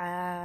uh,